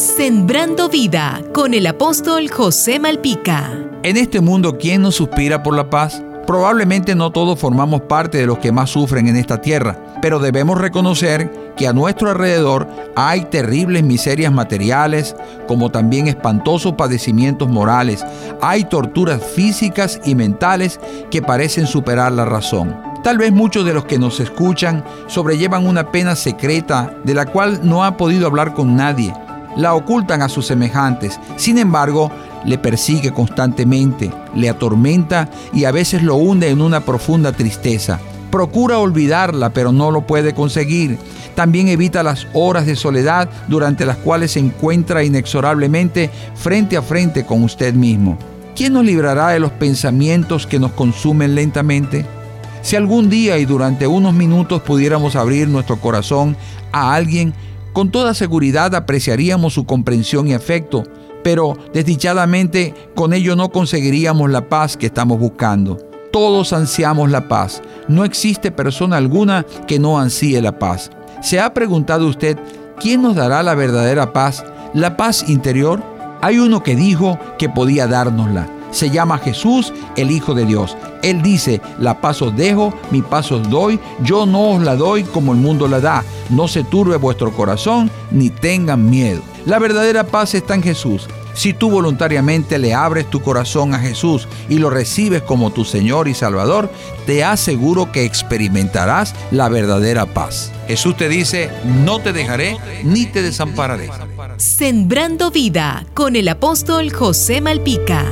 Sembrando vida con el apóstol José Malpica. En este mundo, ¿quién nos suspira por la paz? Probablemente no todos formamos parte de los que más sufren en esta tierra, pero debemos reconocer que a nuestro alrededor hay terribles miserias materiales, como también espantosos padecimientos morales. Hay torturas físicas y mentales que parecen superar la razón. Tal vez muchos de los que nos escuchan sobrellevan una pena secreta de la cual no ha podido hablar con nadie la ocultan a sus semejantes. Sin embargo, le persigue constantemente, le atormenta y a veces lo hunde en una profunda tristeza. Procura olvidarla, pero no lo puede conseguir. También evita las horas de soledad durante las cuales se encuentra inexorablemente frente a frente con usted mismo. ¿Quién nos librará de los pensamientos que nos consumen lentamente? Si algún día y durante unos minutos pudiéramos abrir nuestro corazón a alguien con toda seguridad apreciaríamos su comprensión y afecto, pero desdichadamente con ello no conseguiríamos la paz que estamos buscando. Todos ansiamos la paz. No existe persona alguna que no ansíe la paz. ¿Se ha preguntado usted quién nos dará la verdadera paz? ¿La paz interior? Hay uno que dijo que podía dárnosla se llama Jesús, el Hijo de Dios. Él dice, la paz os dejo, mi paz os doy, yo no os la doy como el mundo la da. No se turbe vuestro corazón, ni tengan miedo. La verdadera paz está en Jesús. Si tú voluntariamente le abres tu corazón a Jesús y lo recibes como tu Señor y Salvador, te aseguro que experimentarás la verdadera paz. Jesús te dice, no te dejaré ni te desampararé. Sembrando vida con el apóstol José Malpica.